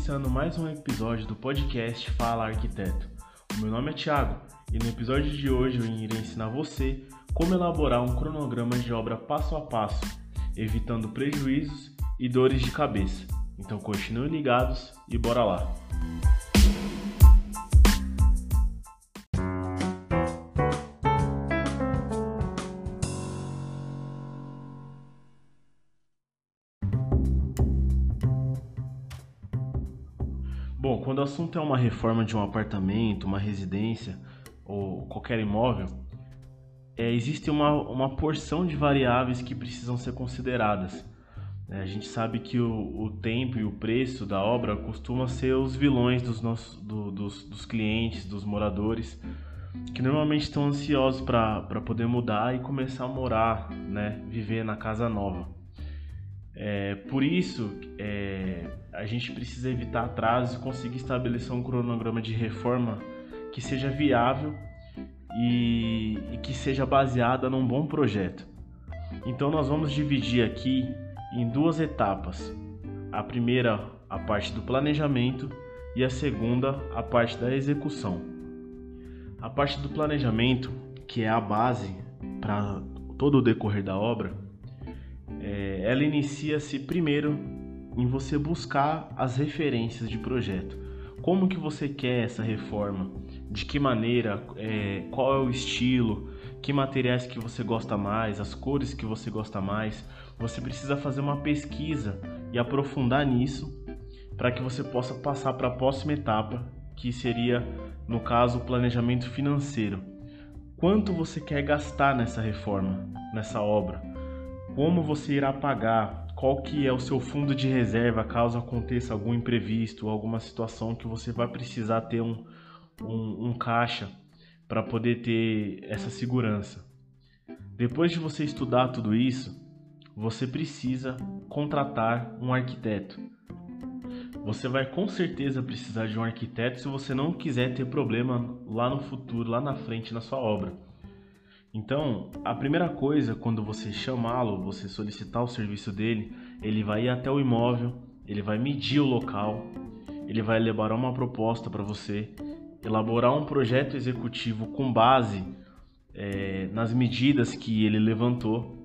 Iniciando mais um episódio do podcast Fala Arquiteto. O meu nome é Thiago e no episódio de hoje eu irei ensinar você como elaborar um cronograma de obra passo a passo, evitando prejuízos e dores de cabeça. Então continuem ligados e bora lá! Quando o assunto é uma reforma de um apartamento, uma residência ou qualquer imóvel, é, existe uma, uma porção de variáveis que precisam ser consideradas. É, a gente sabe que o, o, tempo e o preço da obra costuma ser os vilões dos, nossos, do, dos, dos clientes, dos moradores, que normalmente estão ansiosos para poder mudar e começar a morar, né, viver na casa nova. É, por isso, é, a gente precisa evitar atrasos e conseguir estabelecer um cronograma de reforma que seja viável e, e que seja baseada num bom projeto. Então, nós vamos dividir aqui em duas etapas. A primeira, a parte do planejamento, e a segunda, a parte da execução. A parte do planejamento, que é a base para todo o decorrer da obra, é, ela inicia-se primeiro em você buscar as referências de projeto. Como que você quer essa reforma? De que maneira? É, qual é o estilo? Que materiais que você gosta mais? As cores que você gosta mais? Você precisa fazer uma pesquisa e aprofundar nisso para que você possa passar para a próxima etapa, que seria, no caso, o planejamento financeiro. Quanto você quer gastar nessa reforma, nessa obra? Como você irá pagar, qual que é o seu fundo de reserva caso aconteça algum imprevisto, alguma situação que você vai precisar ter um, um, um caixa para poder ter essa segurança. Depois de você estudar tudo isso, você precisa contratar um arquiteto. Você vai com certeza precisar de um arquiteto se você não quiser ter problema lá no futuro, lá na frente na sua obra. Então, a primeira coisa, quando você chamá-lo, você solicitar o serviço dele, ele vai ir até o imóvel, ele vai medir o local, ele vai elaborar uma proposta para você, elaborar um projeto executivo com base é, nas medidas que ele levantou.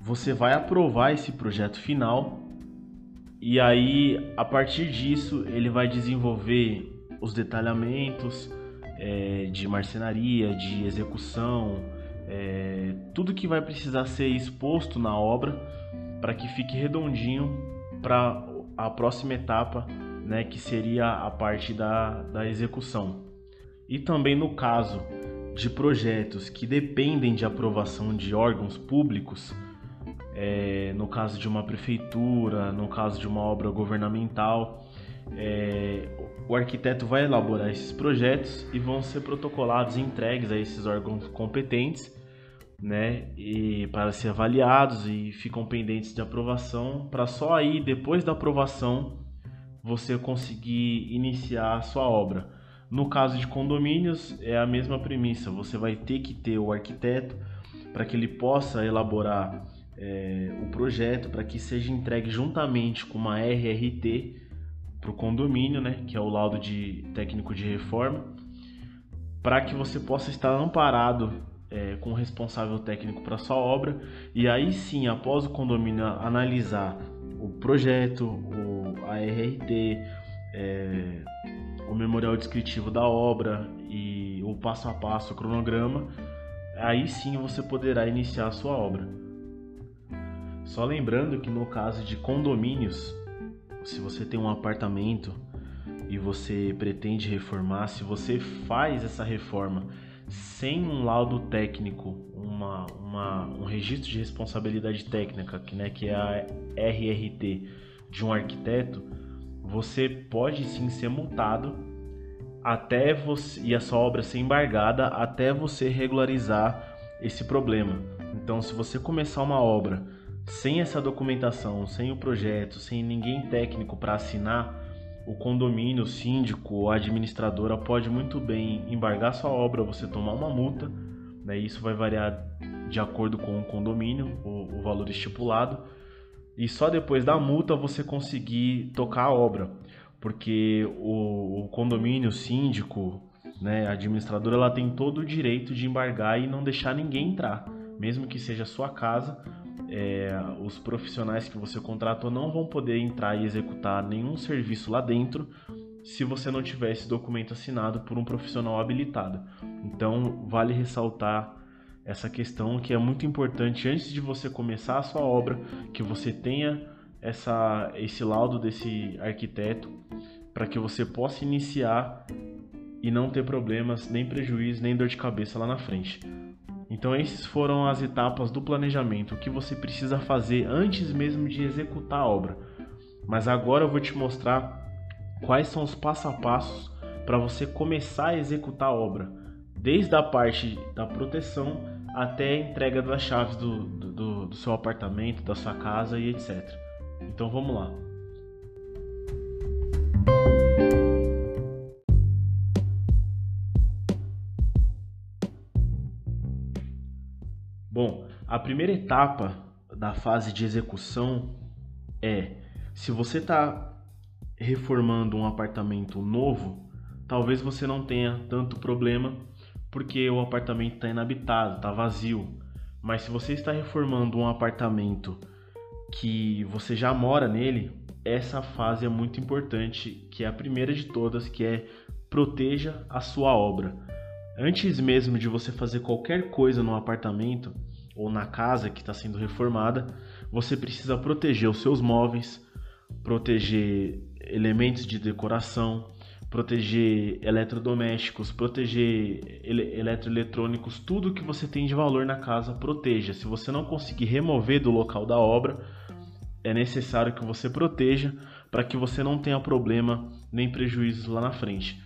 Você vai aprovar esse projeto final e aí, a partir disso, ele vai desenvolver os detalhamentos, é, de marcenaria, de execução, é, tudo que vai precisar ser exposto na obra para que fique redondinho para a próxima etapa, né, que seria a parte da, da execução. E também no caso de projetos que dependem de aprovação de órgãos públicos, é, no caso de uma prefeitura, no caso de uma obra governamental, é, o arquiteto vai elaborar esses projetos e vão ser protocolados e entregues a esses órgãos competentes, né, e para ser avaliados e ficam pendentes de aprovação, para só aí depois da aprovação você conseguir iniciar a sua obra. No caso de condomínios é a mesma premissa, você vai ter que ter o arquiteto para que ele possa elaborar é, o projeto para que seja entregue juntamente com uma RRT para o condomínio, né, que é o laudo de técnico de reforma, para que você possa estar amparado é, com o responsável técnico para sua obra e aí sim, após o condomínio analisar o projeto, o, a RRT, é, o memorial descritivo da obra e o passo a passo, o cronograma, aí sim você poderá iniciar a sua obra. Só lembrando que no caso de condomínios, se você tem um apartamento e você pretende reformar, se você faz essa reforma sem um laudo técnico, uma, uma, um registro de responsabilidade técnica, que, né, que é a RRT de um arquiteto, você pode sim ser multado até você e a sua obra ser embargada até você regularizar esse problema. Então, se você começar uma obra sem essa documentação, sem o projeto, sem ninguém técnico para assinar, o condomínio, o síndico, a administradora pode muito bem embargar sua obra, você tomar uma multa, né? Isso vai variar de acordo com o condomínio, o, o valor estipulado. e só depois da multa você conseguir tocar a obra, porque o, o condomínio, o síndico, né, a administradora, ela tem todo o direito de embargar e não deixar ninguém entrar, mesmo que seja sua casa. É, os profissionais que você contratou não vão poder entrar e executar nenhum serviço lá dentro se você não tiver esse documento assinado por um profissional habilitado. Então, vale ressaltar essa questão que é muito importante antes de você começar a sua obra, que você tenha essa, esse laudo desse arquiteto para que você possa iniciar e não ter problemas, nem prejuízo, nem dor de cabeça lá na frente. Então, essas foram as etapas do planejamento, o que você precisa fazer antes mesmo de executar a obra. Mas agora eu vou te mostrar quais são os passo a passos para você começar a executar a obra, desde a parte da proteção até a entrega das chaves do, do, do seu apartamento, da sua casa e etc. Então vamos lá. A primeira etapa da fase de execução é se você está reformando um apartamento novo, talvez você não tenha tanto problema porque o apartamento está inabitado, está vazio. Mas se você está reformando um apartamento que você já mora nele, essa fase é muito importante, que é a primeira de todas, que é proteja a sua obra. Antes mesmo de você fazer qualquer coisa no apartamento ou na casa que está sendo reformada, você precisa proteger os seus móveis, proteger elementos de decoração, proteger eletrodomésticos, proteger ele eletroeletrônicos, tudo que você tem de valor na casa, proteja. Se você não conseguir remover do local da obra, é necessário que você proteja para que você não tenha problema nem prejuízos lá na frente.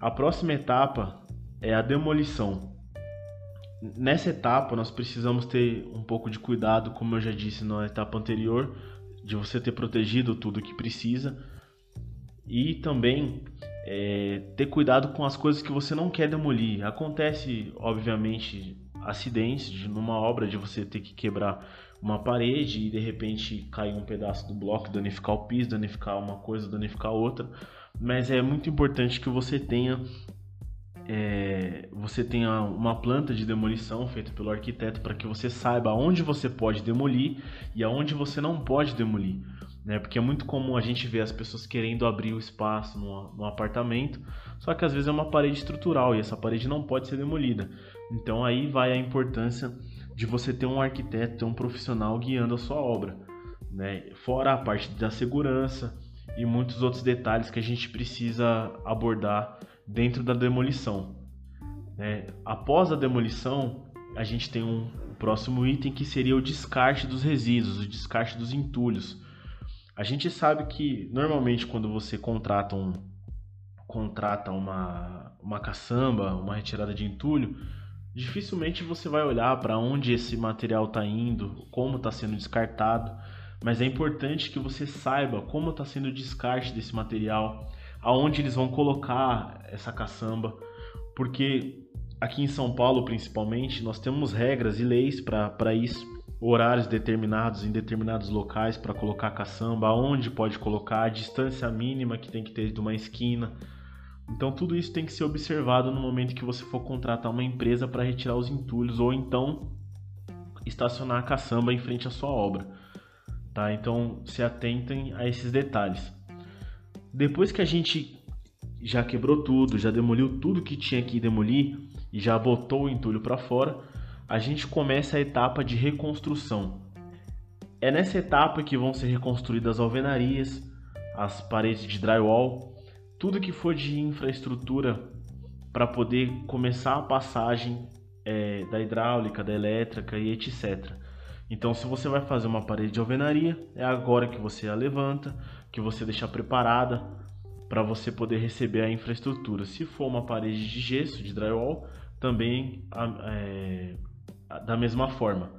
A próxima etapa é a demolição. Nessa etapa, nós precisamos ter um pouco de cuidado, como eu já disse na etapa anterior, de você ter protegido tudo que precisa e também é, ter cuidado com as coisas que você não quer demolir. Acontece, obviamente, acidentes de numa obra de você ter que quebrar uma parede e de repente cair um pedaço do bloco, danificar o piso, danificar uma coisa, danificar outra. Mas é muito importante que você tenha é, você tenha uma planta de demolição feita pelo arquiteto para que você saiba onde você pode demolir e aonde você não pode demolir. Né? Porque é muito comum a gente ver as pessoas querendo abrir o espaço no, apartamento, só que às vezes é uma parede estrutural e essa parede não pode ser demolida. Então aí vai a importância de você ter um arquiteto, ter um profissional guiando a sua obra. Né? Fora a parte da segurança e muitos outros detalhes que a gente precisa abordar dentro da demolição. Né? Após a demolição, a gente tem um próximo item que seria o descarte dos resíduos, o descarte dos entulhos. A gente sabe que normalmente quando você contrata um contrata uma, uma caçamba, uma retirada de entulho, dificilmente você vai olhar para onde esse material está indo, como está sendo descartado, mas é importante que você saiba como está sendo o descarte desse material, aonde eles vão colocar essa caçamba, porque aqui em São Paulo principalmente nós temos regras e leis para isso, horários determinados em determinados locais para colocar caçamba, aonde pode colocar, a distância mínima que tem que ter de uma esquina. Então tudo isso tem que ser observado no momento que você for contratar uma empresa para retirar os entulhos ou então estacionar a caçamba em frente à sua obra. Tá? Então se atentem a esses detalhes. Depois que a gente já quebrou tudo, já demoliu tudo que tinha que demolir e já botou o entulho para fora, a gente começa a etapa de reconstrução. É nessa etapa que vão ser reconstruídas as alvenarias, as paredes de drywall, tudo que for de infraestrutura para poder começar a passagem é, da hidráulica, da elétrica e etc. Então, se você vai fazer uma parede de alvenaria, é agora que você a levanta, que você deixa preparada para você poder receber a infraestrutura. Se for uma parede de gesso, de drywall, também é, da mesma forma.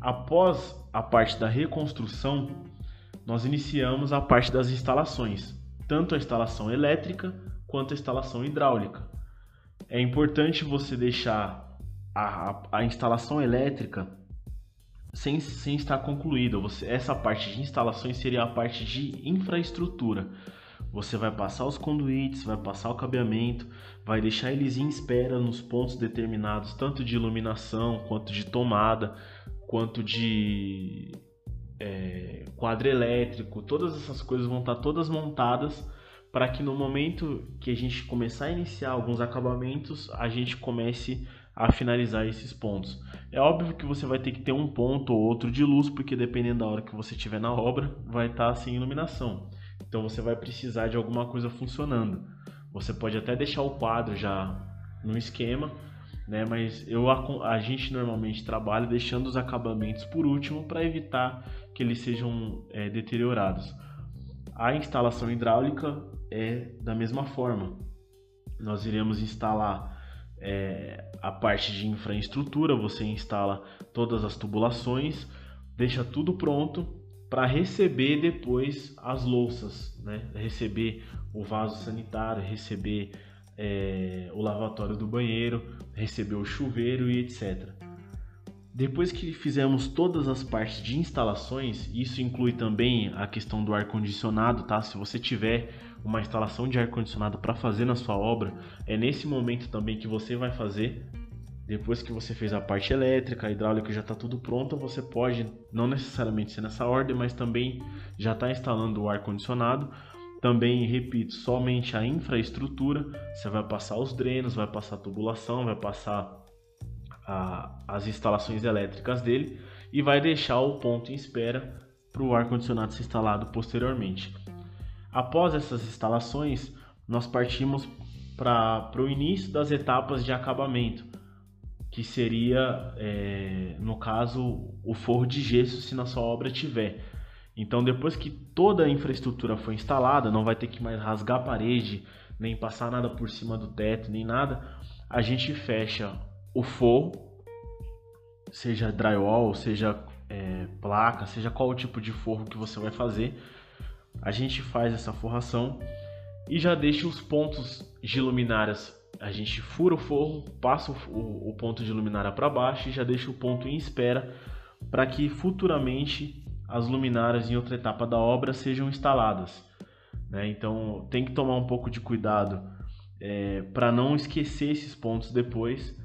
Após a parte da reconstrução, nós iniciamos a parte das instalações, tanto a instalação elétrica quanto a instalação hidráulica. É importante você deixar a, a, a instalação elétrica sem, sem estar concluída. Você, essa parte de instalações seria a parte de infraestrutura. Você vai passar os conduítes, vai passar o cabeamento, vai deixar eles em espera nos pontos determinados, tanto de iluminação, quanto de tomada, quanto de é, quadro elétrico. Todas essas coisas vão estar todas montadas para que no momento que a gente começar a iniciar alguns acabamentos, a gente comece a finalizar esses pontos. É óbvio que você vai ter que ter um ponto ou outro de luz, porque dependendo da hora que você estiver na obra, vai estar sem iluminação. Então você vai precisar de alguma coisa funcionando. Você pode até deixar o quadro já no esquema, né? Mas eu a, gente normalmente trabalha deixando os acabamentos por último para evitar que eles sejam é, deteriorados. A instalação hidráulica é da mesma forma. Nós iremos instalar é, a parte de infraestrutura, você instala todas as tubulações, deixa tudo pronto para receber depois as louças, né? receber o vaso sanitário, receber é, o lavatório do banheiro, receber o chuveiro e etc. Depois que fizemos todas as partes de instalações, isso inclui também a questão do ar condicionado, tá? Se você tiver uma instalação de ar condicionado para fazer na sua obra, é nesse momento também que você vai fazer. Depois que você fez a parte elétrica, a hidráulica já está tudo pronto, você pode, não necessariamente ser nessa ordem, mas também já está instalando o ar condicionado. Também, repito, somente a infraestrutura, você vai passar os drenos, vai passar a tubulação, vai passar a, as instalações elétricas dele e vai deixar o ponto em espera para o ar-condicionado ser instalado posteriormente. Após essas instalações, nós partimos para o início das etapas de acabamento, que seria, é, no caso, o forro de gesso se na sua obra tiver. Então, depois que toda a infraestrutura foi instalada, não vai ter que mais rasgar a parede, nem passar nada por cima do teto, nem nada, a gente fecha o forro, seja drywall, seja é, placa, seja qual o tipo de forro que você vai fazer, a gente faz essa forração e já deixa os pontos de luminárias. A gente fura o forro, passa o, o ponto de luminária para baixo e já deixa o ponto em espera para que futuramente as luminárias em outra etapa da obra sejam instaladas. Né? Então tem que tomar um pouco de cuidado é, para não esquecer esses pontos depois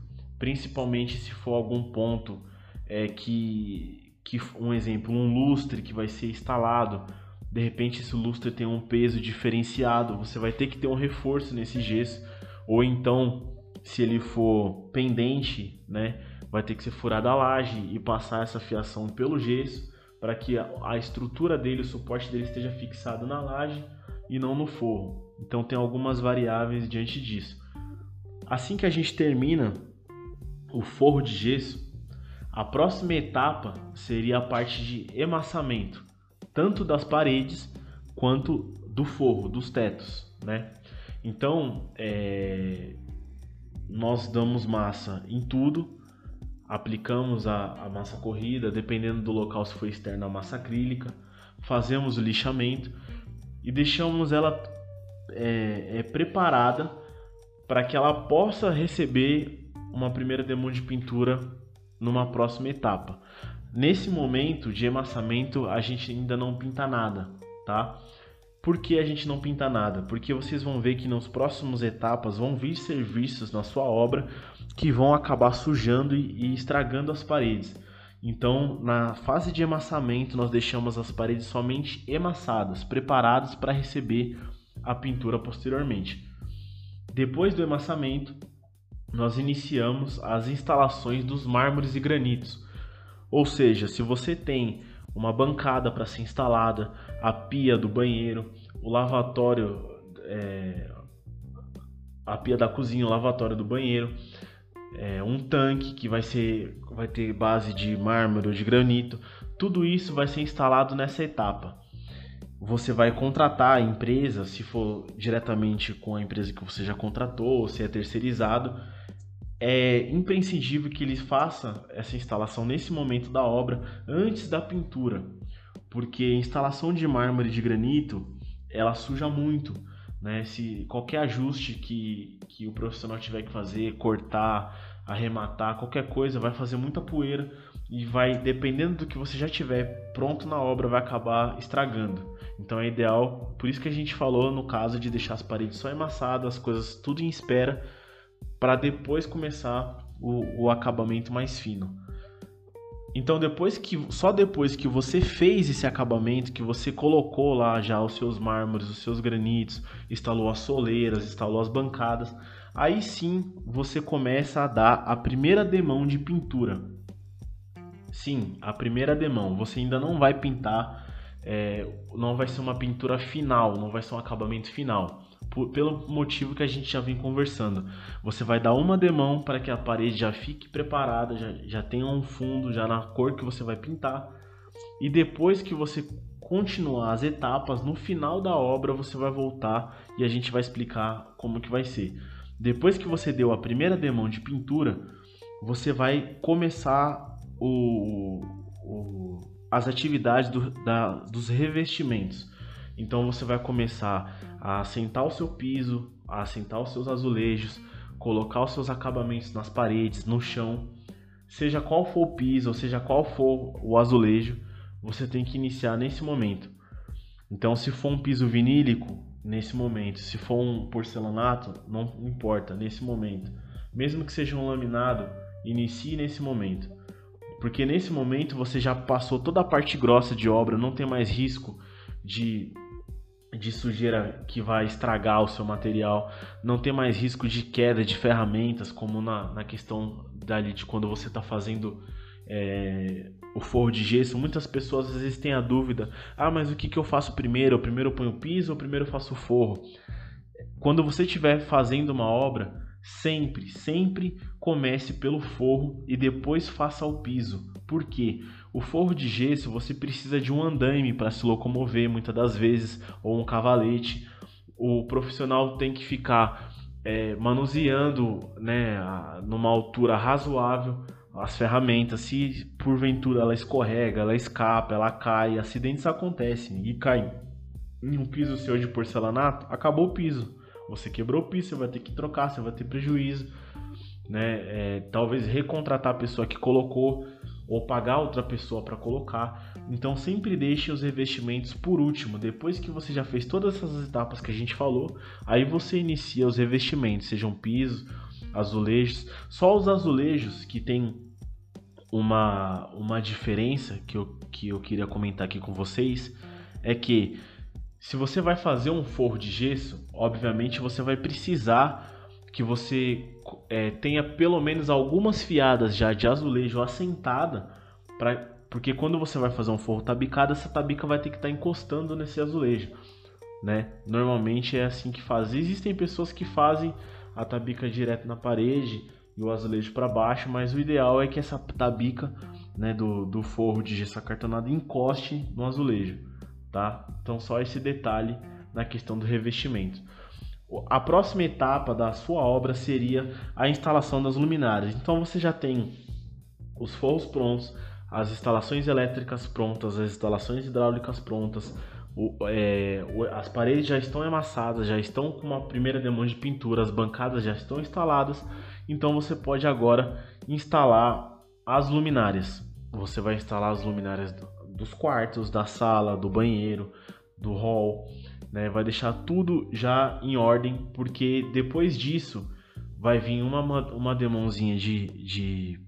principalmente se for algum ponto é, que, que, um exemplo, um lustre que vai ser instalado, de repente esse lustre tem um peso diferenciado, você vai ter que ter um reforço nesse gesso, ou então, se ele for pendente, né, vai ter que ser furada a laje e passar essa fiação pelo gesso para que a, a estrutura dele, o suporte dele esteja fixado na laje e não no forro. Então tem algumas variáveis diante disso. Assim que a gente termina o forro de gesso, a próxima etapa seria a parte de emassamento, tanto das paredes quanto do forro, dos tetos, né? Então, é, nós damos massa em tudo, aplicamos a, a, massa corrida, dependendo do local se for externa, a massa acrílica, fazemos o lixamento e deixamos ela é, é, preparada para que ela possa receber uma primeira demo de pintura numa próxima etapa. Nesse momento de emassamento, a gente ainda não pinta nada, tá? Por que a gente não pinta nada? Porque vocês vão ver que nas próximas etapas vão vir serviços na sua obra que vão acabar sujando e estragando as paredes. Então, na fase de emassamento, nós deixamos as paredes somente emassadas, preparadas para receber a pintura posteriormente. Depois do emassamento, nós iniciamos as instalações dos mármores e granitos. Ou seja, se você tem uma bancada para ser instalada, a pia do banheiro, o lavatório, é, a pia da cozinha, o lavatório do banheiro, é, um tanque que vai ser, vai ter base de mármore ou de granito, tudo isso vai ser instalado nessa etapa. Você vai contratar a empresa, se for diretamente com a empresa que você já contratou, ou se é terceirizado, é imprescindível que ele faça essa instalação nesse momento da obra, antes da pintura, porque a instalação de mármore de granito ela suja muito. Né? Se qualquer ajuste que, que o profissional tiver que fazer, cortar, arrematar, qualquer coisa, vai fazer muita poeira e vai, dependendo do que você já tiver pronto na obra, vai acabar estragando. Então é ideal, por isso que a gente falou no caso de deixar as paredes só emassadas, as coisas tudo em espera, para depois começar o, o acabamento mais fino. Então depois que só depois que você fez esse acabamento, que você colocou lá já os seus mármores, os seus granitos, instalou as soleiras, instalou as bancadas, aí sim você começa a dar a primeira demão de pintura. Sim, a primeira demão. Você ainda não vai pintar, é, não vai ser uma pintura final, não vai ser um acabamento final por, pelo motivo que a gente já vem conversando. Você vai dar uma demão para que a parede já fique preparada, já, já tenha um fundo, já na cor que você vai pintar. E depois que você continuar as etapas, no final da obra você vai voltar e a gente vai explicar como que vai ser. Depois que você deu a primeira demão de pintura, você vai começar o, o as atividades do, da, dos revestimentos. Então você vai começar a assentar o seu piso, a assentar os seus azulejos, colocar os seus acabamentos nas paredes, no chão. Seja qual for o piso, ou seja qual for o azulejo, você tem que iniciar nesse momento. Então, se for um piso vinílico, nesse momento. Se for um porcelanato, não importa, nesse momento. Mesmo que seja um laminado, inicie nesse momento. Porque nesse momento você já passou toda a parte grossa de obra, não tem mais risco de de sujeira que vai estragar o seu material, não tem mais risco de queda de ferramentas, como na, na questão dali de quando você está fazendo é, o forro de gesso. Muitas pessoas às vezes têm a dúvida: ah, mas o que, que eu faço primeiro? Eu primeiro ponho o piso ou primeiro faço o forro? Quando você estiver fazendo uma obra, sempre, sempre comece pelo forro e depois faça o piso. Por quê? O forro de gesso você precisa de um andaime para se locomover muitas das vezes, ou um cavalete. O profissional tem que ficar é, manuseando né, numa altura razoável as ferramentas. Se porventura ela escorrega, ela escapa, ela cai, acidentes acontecem e cai em um piso seu de porcelanato, acabou o piso. Você quebrou o piso, você vai ter que trocar, você vai ter prejuízo. Né? É, talvez recontratar a pessoa que colocou ou pagar outra pessoa para colocar. Então sempre deixe os revestimentos por último. Depois que você já fez todas essas etapas que a gente falou, aí você inicia os revestimentos, sejam pisos, azulejos. Só os azulejos que tem uma, uma diferença que eu, que eu queria comentar aqui com vocês é que se você vai fazer um forro de gesso, obviamente você vai precisar que você é, tenha pelo menos algumas fiadas já de azulejo assentada, pra, porque quando você vai fazer um forro tabicado, essa tabica vai ter que estar tá encostando nesse azulejo. Né? Normalmente é assim que faz. Existem pessoas que fazem a tabica direto na parede e o azulejo para baixo, mas o ideal é que essa tabica né, do, do forro de gesso acartonado encoste no azulejo. Tá? Então só esse detalhe na questão do revestimento a próxima etapa da sua obra seria a instalação das luminárias. Então você já tem os forros prontos, as instalações elétricas prontas, as instalações hidráulicas prontas, o, é, as paredes já estão amassadas, já estão com uma primeira demão de pintura, as bancadas já estão instaladas. Então você pode agora instalar as luminárias. Você vai instalar as luminárias dos quartos, da sala, do banheiro, do hall né? Vai deixar tudo já em ordem, porque depois disso vai vir uma, uma demãozinha de, de,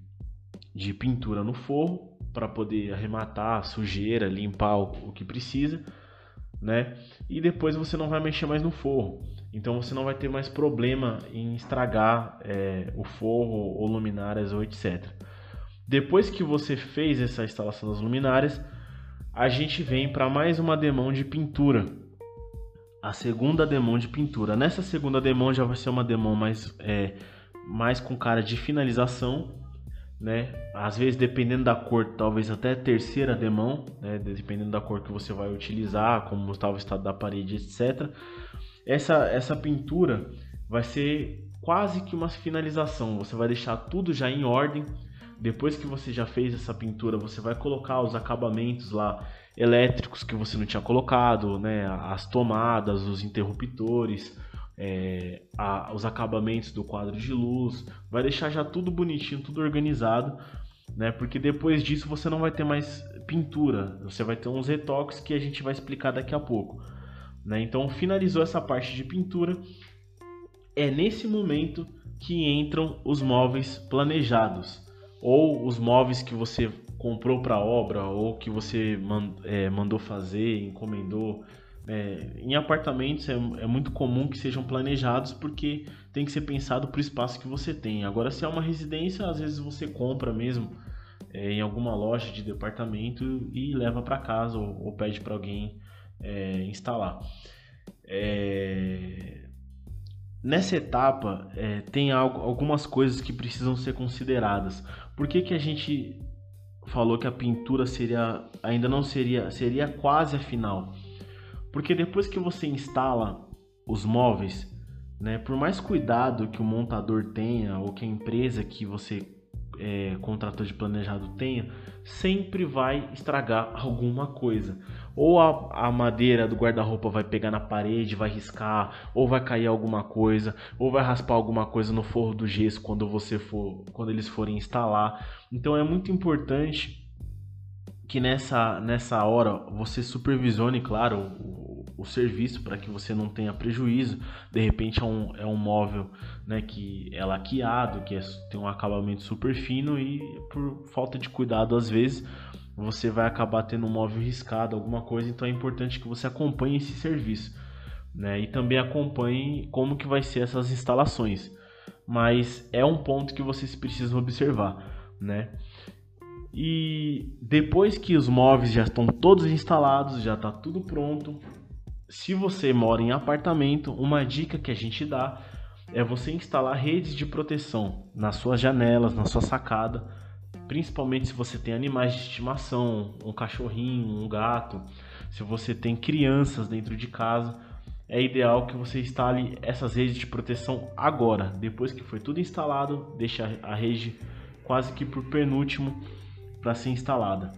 de pintura no forro para poder arrematar a sujeira, limpar o, o que precisa, né? E depois você não vai mexer mais no forro. Então você não vai ter mais problema em estragar é, o forro ou luminárias ou etc. Depois que você fez essa instalação das luminárias, a gente vem para mais uma demão de pintura a segunda demão de pintura. Nessa segunda demão já vai ser uma demão mais, é, mais com cara de finalização, né? Às vezes, dependendo da cor, talvez até terceira demão, né? Dependendo da cor que você vai utilizar, como estava o estado da parede, etc. Essa, essa pintura vai ser quase que uma finalização. Você vai deixar tudo já em ordem. Depois que você já fez essa pintura, você vai colocar os acabamentos lá elétricos que você não tinha colocado, né? As tomadas, os interruptores, é, a, os acabamentos do quadro de luz, vai deixar já tudo bonitinho, tudo organizado, né? Porque depois disso você não vai ter mais pintura, você vai ter uns retoques que a gente vai explicar daqui a pouco. Né? Então finalizou essa parte de pintura, é nesse momento que entram os móveis planejados ou os móveis que você comprou para obra ou que você é, mandou fazer, encomendou. É, em apartamentos é, é, muito comum que sejam planejados porque tem que ser pensado para o espaço que você tem. Agora, se é uma residência, às vezes você compra mesmo é, em alguma loja de departamento e leva para casa ou, ou, pede para alguém é, instalar. Nessa etapa é, tem algo, algumas coisas que precisam ser consideradas. Por que, que a gente falou que a pintura seria ainda não seria seria quase a final? Porque depois que você instala os móveis, né, por mais cuidado que o montador tenha ou que a empresa que você é, contrator de planejado tenha, sempre vai estragar alguma coisa. Ou a, a madeira do guarda-roupa vai pegar na parede, vai riscar, ou vai cair alguma coisa, ou vai raspar alguma coisa no forro do gesso quando você for, quando eles forem instalar. Então é muito importante que nessa, nessa hora você supervisione, claro, o, o serviço para que você não tenha prejuízo. De repente é um, é um móvel né, que é laqueado, que é, tem um acabamento super fino e por falta de cuidado às vezes você vai acabar tendo um móvel riscado, alguma coisa. Então é importante que você acompanhe esse serviço. Né, e também acompanhe como que vai ser essas instalações. Mas é um ponto que vocês precisam observar, né? E depois que os móveis já estão todos instalados, já está tudo pronto. Se você mora em apartamento, uma dica que a gente dá é você instalar redes de proteção nas suas janelas, na sua sacada, principalmente se você tem animais de estimação, um cachorrinho, um gato, se você tem crianças dentro de casa, é ideal que você instale essas redes de proteção agora. Depois que foi tudo instalado, deixa a rede quase que por penúltimo para ser instalada.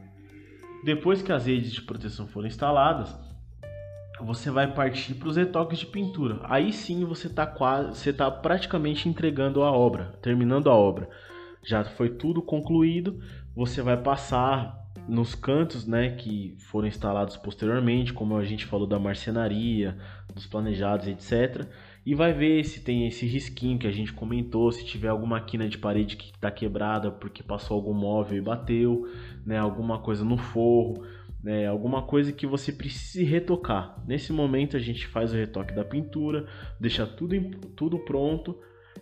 Depois que as redes de proteção forem instaladas, você vai partir para os retoques de pintura. Aí sim você está quase, você tá praticamente entregando a obra, terminando a obra. Já foi tudo concluído. Você vai passar nos cantos, né, que foram instalados posteriormente, como a gente falou da marcenaria, dos planejados, etc e vai ver se tem esse risquinho que a gente comentou, se tiver alguma quina de parede que está quebrada porque passou algum móvel e bateu, né, alguma coisa no forro, né, alguma coisa que você precise retocar. Nesse momento a gente faz o retoque da pintura, deixa tudo, tudo pronto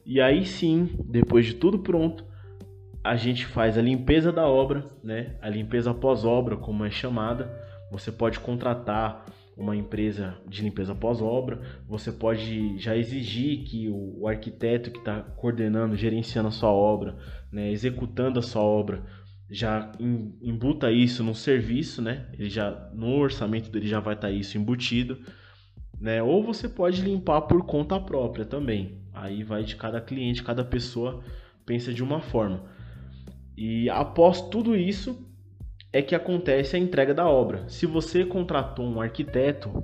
e aí sim, depois de tudo pronto, a gente faz a limpeza da obra, né, a limpeza pós-obra, como é chamada. Você pode contratar uma empresa de limpeza pós-obra, você pode já exigir que o, arquiteto que está coordenando, gerenciando a sua obra, né, executando a sua obra, já embuta isso no serviço, né? Ele já no orçamento dele já vai estar tá isso embutido, né? Ou você pode limpar por conta própria também. Aí vai de cada cliente, cada pessoa pensa de uma forma. E após tudo isso, é que acontece a entrega da obra. Se você contratou um arquiteto,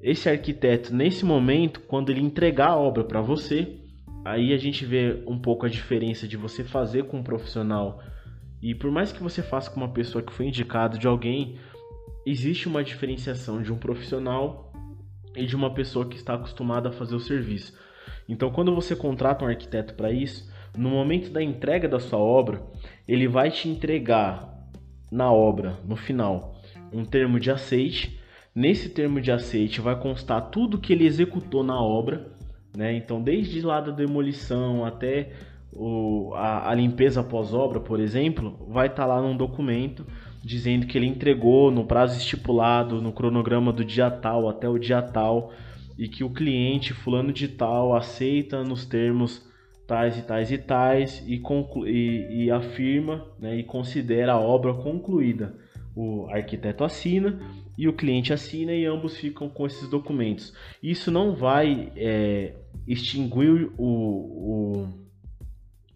esse arquiteto, nesse momento, quando ele entregar a obra para você, aí a gente vê um pouco a diferença de você fazer com um profissional. E por mais que você faça com uma pessoa que foi indicado de alguém, existe uma diferenciação de um profissional e de uma pessoa que está acostumada a fazer o serviço. Então, quando você contrata um arquiteto para isso, no momento da entrega da sua obra, ele vai te entregar na obra, no final, um termo de aceite. Nesse termo de aceite vai constar tudo que ele executou na obra, né? Então, desde lá da demolição até o, a, a limpeza pós-obra, por exemplo, vai estar tá lá num documento dizendo que ele entregou no prazo estipulado, no cronograma do dia tal até o dia tal, e que o cliente fulano de tal aceita nos termos tais e tais e tais e, e, e afirma né, e considera a obra concluída. O arquiteto assina e o cliente assina e ambos ficam com esses documentos. Isso não vai é, extinguir o, o,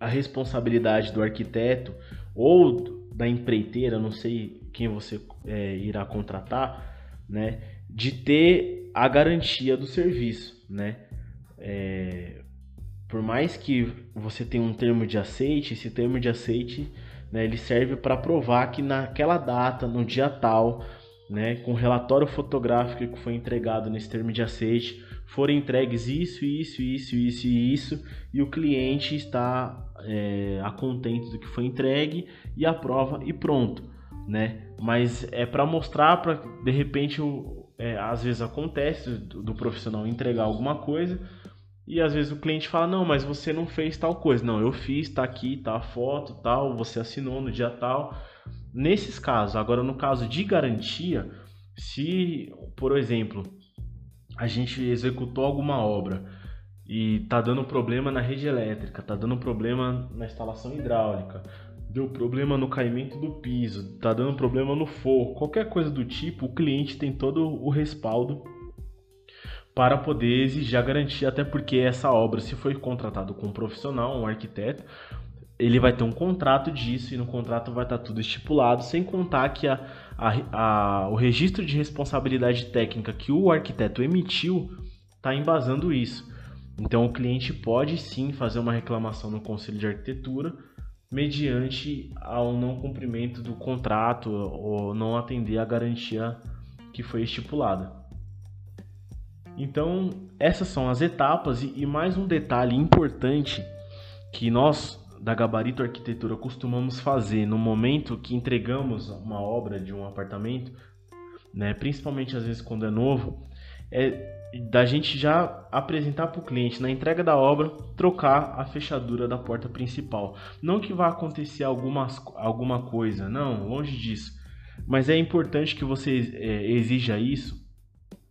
a responsabilidade do arquiteto ou da empreiteira, não sei quem você é, irá contratar, né, de ter a garantia do serviço, né? é, por mais que você tenha um termo de aceite, esse termo de aceite né, ele serve para provar que naquela data, no dia tal, né, com relatório fotográfico que foi entregado nesse termo de aceite, foram entregues isso, isso, isso, isso e isso, e o cliente está é, a contento do que foi entregue e aprova e pronto, né? Mas é para mostrar para de repente o, é, às vezes acontece do, do profissional entregar alguma coisa e às vezes o cliente fala: Não, mas você não fez tal coisa. Não, eu fiz, tá aqui, tá a foto, tal, você assinou no dia tal. Nesses casos, agora no caso de garantia, se, por exemplo, a gente executou alguma obra e tá dando problema na rede elétrica, tá dando problema na instalação hidráulica, deu problema no caimento do piso, tá dando problema no forro, qualquer coisa do tipo, o cliente tem todo o respaldo para poder exigir a garantia, até porque essa obra, se foi contratado com um profissional, um arquiteto, ele vai ter um contrato disso e no contrato vai estar tudo estipulado, sem contar que a, a, a, o registro de responsabilidade técnica que o arquiteto emitiu está embasando isso. Então o cliente pode sim fazer uma reclamação no Conselho de Arquitetura mediante ao não cumprimento do contrato ou não atender a garantia que foi estipulada. Então, essas são as etapas e, e mais um detalhe importante que nós da Gabarito Arquitetura costumamos fazer no momento que entregamos uma obra de um apartamento, né, principalmente às vezes quando é novo, é da gente já apresentar para o cliente na entrega da obra trocar a fechadura da porta principal. Não que vá acontecer algumas, alguma coisa, não, longe disso. Mas é importante que você é, exija isso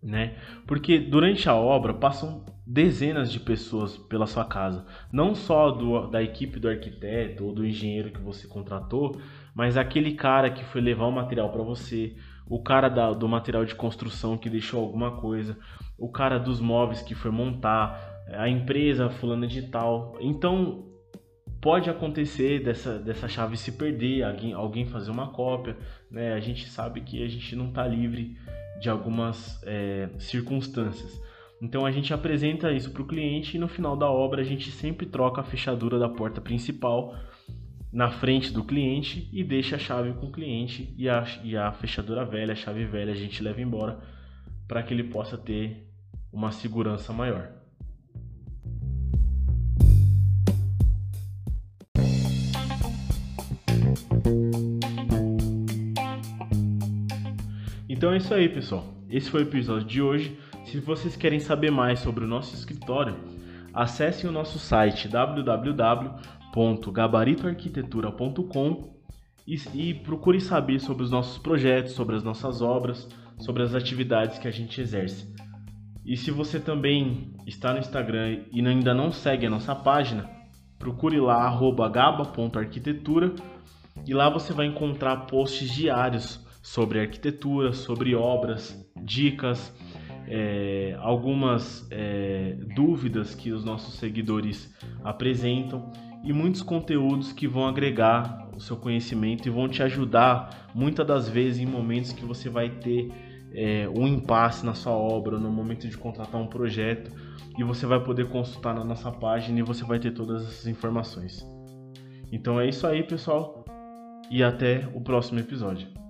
né? Porque durante a obra passam dezenas de pessoas pela sua casa, não só do, da equipe do arquiteto ou do engenheiro que você contratou, mas aquele cara que foi levar o material para você, o cara da, do material de construção que deixou alguma coisa, o cara dos móveis que foi montar, a empresa fulana de tal. Então pode acontecer dessa, dessa chave se perder, alguém, alguém fazer uma cópia, né? A gente sabe que a gente não está livre de algumas é, circunstâncias. Então a gente apresenta isso para o cliente e no final da obra a gente sempre troca a fechadura da porta principal na frente do cliente e deixa a chave com o cliente e a, e a fechadura velha, a chave velha a gente leva embora para que ele possa ter uma segurança maior. Então é isso aí, pessoal. Esse foi o episódio de hoje. Se vocês querem saber mais sobre o nosso escritório, acessem o nosso site www.gabaritoarquitetura.com e, e procure saber sobre os nossos projetos, sobre as nossas obras, sobre as atividades que a gente exerce. E se você também está no Instagram e ainda não segue a nossa página, procure lá gaba.arquitetura e lá você vai encontrar posts diários sobre arquitetura, sobre obras, dicas, é, algumas é, dúvidas que os nossos seguidores apresentam e muitos conteúdos que vão agregar o seu conhecimento e vão te ajudar muitas das vezes em momentos que você vai ter é, um impasse na sua obra, no momento de contratar um projeto e você vai poder consultar na nossa página e você vai ter todas essas informações. Então é isso aí, pessoal, e até o próximo episódio.